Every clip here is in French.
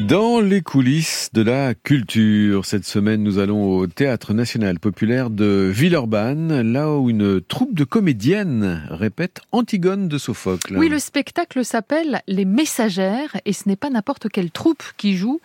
Dans les coulisses de la culture, cette semaine, nous allons au Théâtre national populaire de Villeurbanne, là où une troupe de comédiennes répète Antigone de Sophocle. Oui, le spectacle s'appelle Les Messagères et ce n'est pas n'importe quelle troupe qui joue.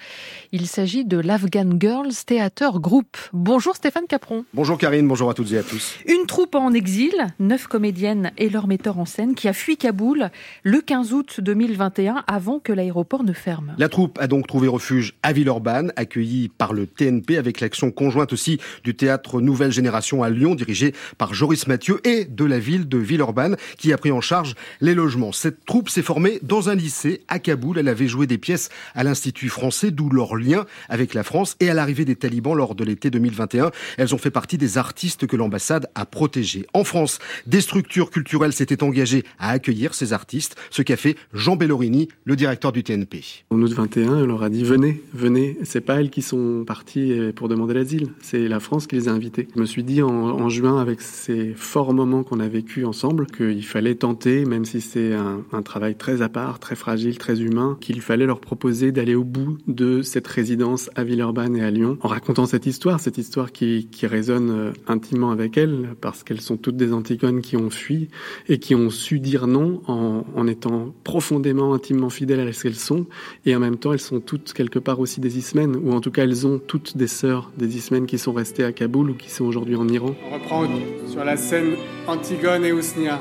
Il s'agit de l'Afghan Girls Theater Group. Bonjour Stéphane Capron. Bonjour Karine, bonjour à toutes et à tous. Une troupe en exil, neuf comédiennes et leur metteur en scène qui a fui Kaboul le 15 août 2021 avant que l'aéroport ne ferme. La troupe a donc trouvé refuge à Villeurbanne, accueilli par le TNP avec l'action conjointe aussi du théâtre Nouvelle Génération à Lyon, dirigé par Joris Mathieu et de la ville de Villeurbanne qui a pris en charge les logements. Cette troupe s'est formée dans un lycée à Kaboul. Elle avait joué des pièces à l'Institut français, d'où leur lien avec la France et à l'arrivée des talibans lors de l'été 2021. Elles ont fait partie des artistes que l'ambassade a protégés. En France, des structures culturelles s'étaient engagées à accueillir ces artistes, ce qu'a fait Jean Bellorini, le directeur du TNP. En août 21, leur a dit venez, venez. C'est pas elles qui sont parties pour demander l'asile, c'est la France qui les a invitées. Je me suis dit en, juin, avec ces forts moments qu'on a vécu ensemble, qu'il fallait tenter, même si c'est un, travail très à part, très fragile, très humain, qu'il fallait leur proposer d'aller au bout de cette résidence à Villeurbanne et à Lyon, en racontant cette histoire, cette histoire qui, résonne euh, intimement avec elles, parce qu'elles sont toutes des Antigones qui ont fui et qui ont su dire non en étant profondément, intimement fidèles à ce qu'elles sont, et en même temps elles sont toutes quelque part aussi des Ismènes, ou en tout cas elles ont toutes des sœurs des Ismènes qui sont restées à Kaboul ou qui sont aujourd'hui en Iran. On reprend sur la scène Antigone et Ousnia.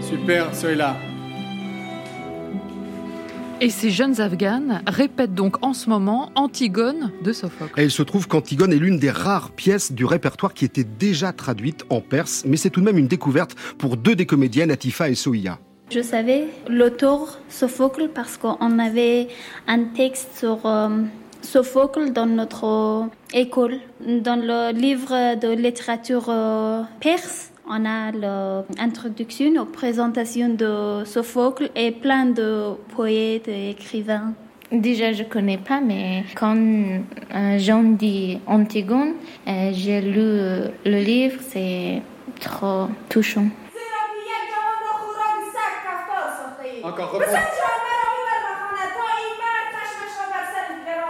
Super, celui-là. Et ces jeunes Afghanes répètent donc en ce moment Antigone de Sophocle. Et il se trouve qu'Antigone est l'une des rares pièces du répertoire qui était déjà traduite en perse, mais c'est tout de même une découverte pour deux des comédiennes, Atifa et Soïa. Je savais l'auteur Sophocle parce qu'on avait un texte sur euh, Sophocle dans notre école. Dans le livre de littérature euh, perse, on a l'introduction aux présentations de Sophocle et plein de poètes et écrivains. Déjà, je connais pas, mais quand euh, dit Antigone, j'ai lu le livre, c'est trop touchant. Encore, reprends.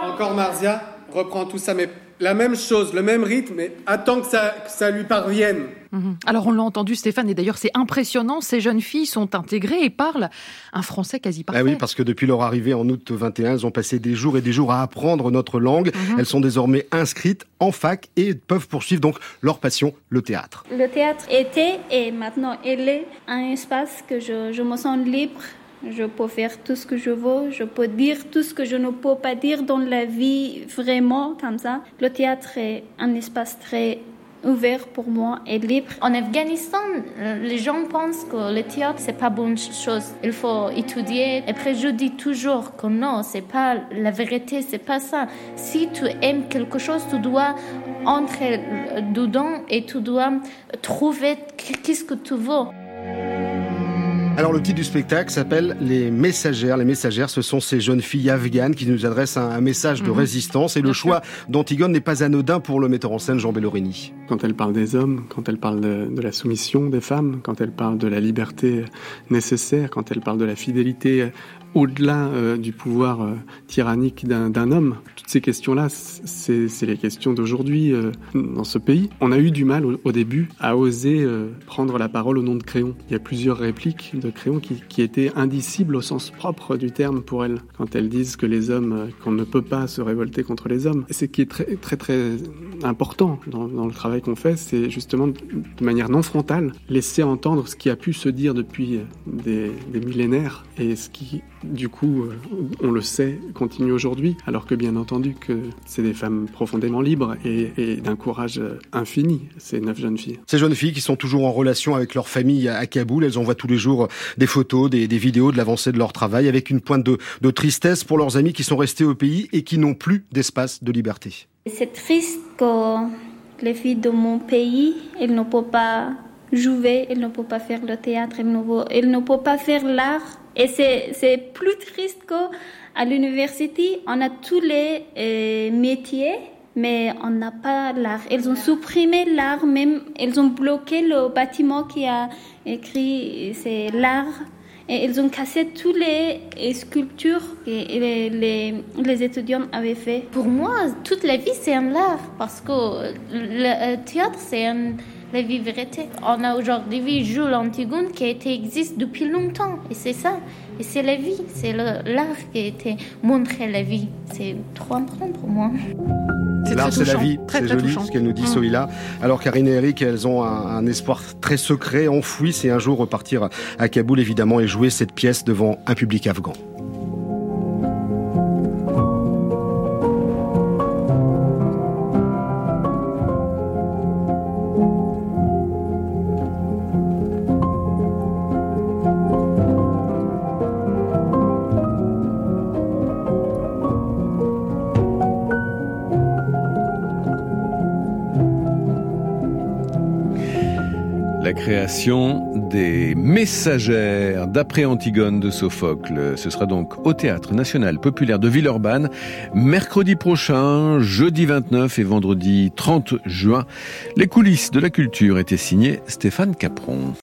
Encore Marzia, reprends tout ça, mais la même chose, le même rythme, mais attends que ça, que ça lui parvienne. Mhm. Alors on l'a entendu Stéphane, et d'ailleurs c'est impressionnant, ces jeunes filles sont intégrées et parlent un français quasi parfait. Ah oui, parce que depuis leur arrivée en août 21, elles ont passé des jours et des jours à apprendre notre langue. Mhm. Elles sont désormais inscrites en fac et peuvent poursuivre donc leur passion, le théâtre. Le théâtre était et maintenant il est un espace que je, je me sens libre je peux faire tout ce que je veux, je peux dire tout ce que je ne peux pas dire dans la vie vraiment comme ça. Le théâtre est un espace très ouvert pour moi et libre. En Afghanistan, les gens pensent que le théâtre c'est pas bonne chose. Il faut étudier. Après, je dis toujours que non, c'est pas la vérité, c'est pas ça. Si tu aimes quelque chose, tu dois entrer dedans et tu dois trouver qu'est-ce que tu veux. Alors le titre du spectacle s'appelle Les Messagères. Les Messagères, ce sont ces jeunes filles afghanes qui nous adressent un, message de Mhm. résistance. Et le choix d'Antigone n'est pas anodin pour le metteur en scène Jean Bellorini. Quand elle parle des hommes, quand elle parle de, de la soumission des femmes, quand elle parle de la liberté nécessaire, quand elle parle de la fidélité au-delà euh, du pouvoir euh, tyrannique d'un homme. Toutes ces questions-là, c'est les questions d'aujourd'hui euh, dans ce pays. On a eu du mal au, au début à oser euh, prendre la parole au nom de Créon. Il y a plusieurs répliques de Créon qui, qui étaient indicibles au sens propre du terme pour elle, quand elles disent que les hommes, euh, qu'on ne peut pas se révolter contre les hommes. C'est qui est très très très important dans, le travail qu'on fait, c'est justement de, de manière non frontale laisser entendre ce qui a pu se dire depuis euh, des, des millénaires et ce qui du coup, euh, on le sait, continue aujourd'hui, alors que bien entendu que c'est des femmes profondément libres et, et d'un courage euh, infini, ces neuf jeunes filles. Ces jeunes filles qui sont toujours en relation avec leur famille à Kaboul, elles envoient tous les jours des photos, des, des vidéos de l'avancée de leur travail, avec une pointe de, de tristesse pour leurs amis qui sont restés au pays et qui n'ont plus d'espace de liberté. C'est triste que les filles de mon pays, elles ne peuvent pas jouer, elles ne peuvent pas faire le théâtre, elles ne peuvent, elles ne peuvent pas faire l'art. Et c'est plus triste qu'à l'université, on a tous les euh, métiers, mais on n'a pas l'art. Elles ont supprimé l'art, même elles ont bloqué le bâtiment qui a écrit c'est l'art. Et ils ont cassé toutes les sculptures que les, les, les, étudiants avaient fait. Pour moi, toute la vie, c'est un art. Parce que le théâtre, c'est un, la vie vérité. On a aujourd'hui vu Jules Antigone qui a été, existe depuis longtemps. Et c'est ça. Et c'est la vie. C'est l'art qui a été montré la vie. C'est trop important pour moi. L'art, c'est la vie. C'est joli ce qu'elle nous dit, mmh. Soïla. Alors, Karine et Eric, elles ont un, un, espoir très secret, enfoui. C'est un jour repartir à Kaboul, évidemment, et jouer cette pièce devant un public afghan. La création des messagères d'après Antigone de Sophocle. Ce sera donc au Théâtre National Populaire de Villeurbanne, mercredi prochain, jeudi 29 et vendredi 30 juin. Les coulisses de la culture étaient signées Stéphane Capron.